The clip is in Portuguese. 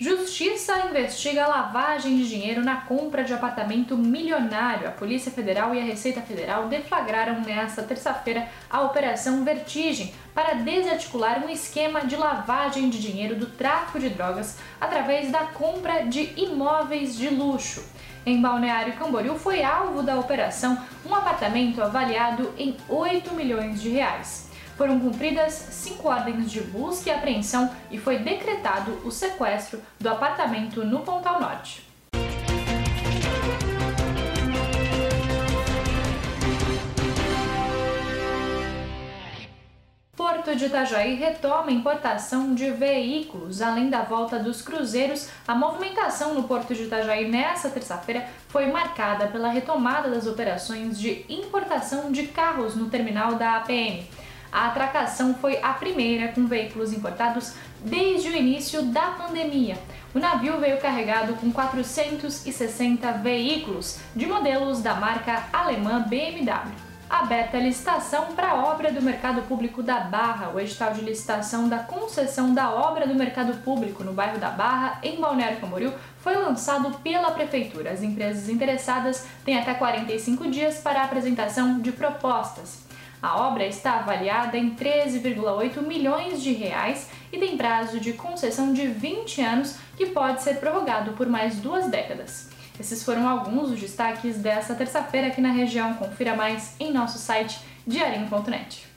Justiça investiga lavagem de dinheiro na compra de apartamento milionário. A Polícia Federal e a Receita Federal deflagraram nesta terça-feira a Operação Vertigem para desarticular um esquema de lavagem de dinheiro do tráfico de drogas através da compra de imóveis de luxo. Em Balneário Camboriú foi alvo da operação um apartamento avaliado em 8 milhões de reais. Foram cumpridas cinco ordens de busca e apreensão e foi decretado o sequestro do apartamento no Pontal Norte. Porto de Itajaí retoma a importação de veículos. Além da volta dos cruzeiros, a movimentação no Porto de Itajaí nesta terça-feira foi marcada pela retomada das operações de importação de carros no terminal da APM. A atracação foi a primeira com veículos importados desde o início da pandemia. O navio veio carregado com 460 veículos de modelos da marca alemã BMW. Aberta a licitação para a obra do Mercado Público da Barra. O edital de licitação da concessão da obra do Mercado Público no bairro da Barra, em Balneário Camboriú, foi lançado pela Prefeitura. As empresas interessadas têm até 45 dias para a apresentação de propostas. A obra está avaliada em 13,8 milhões de reais e tem prazo de concessão de 20 anos que pode ser prorrogado por mais duas décadas. Esses foram alguns dos destaques desta terça-feira aqui na região. Confira mais em nosso site diarinho.net.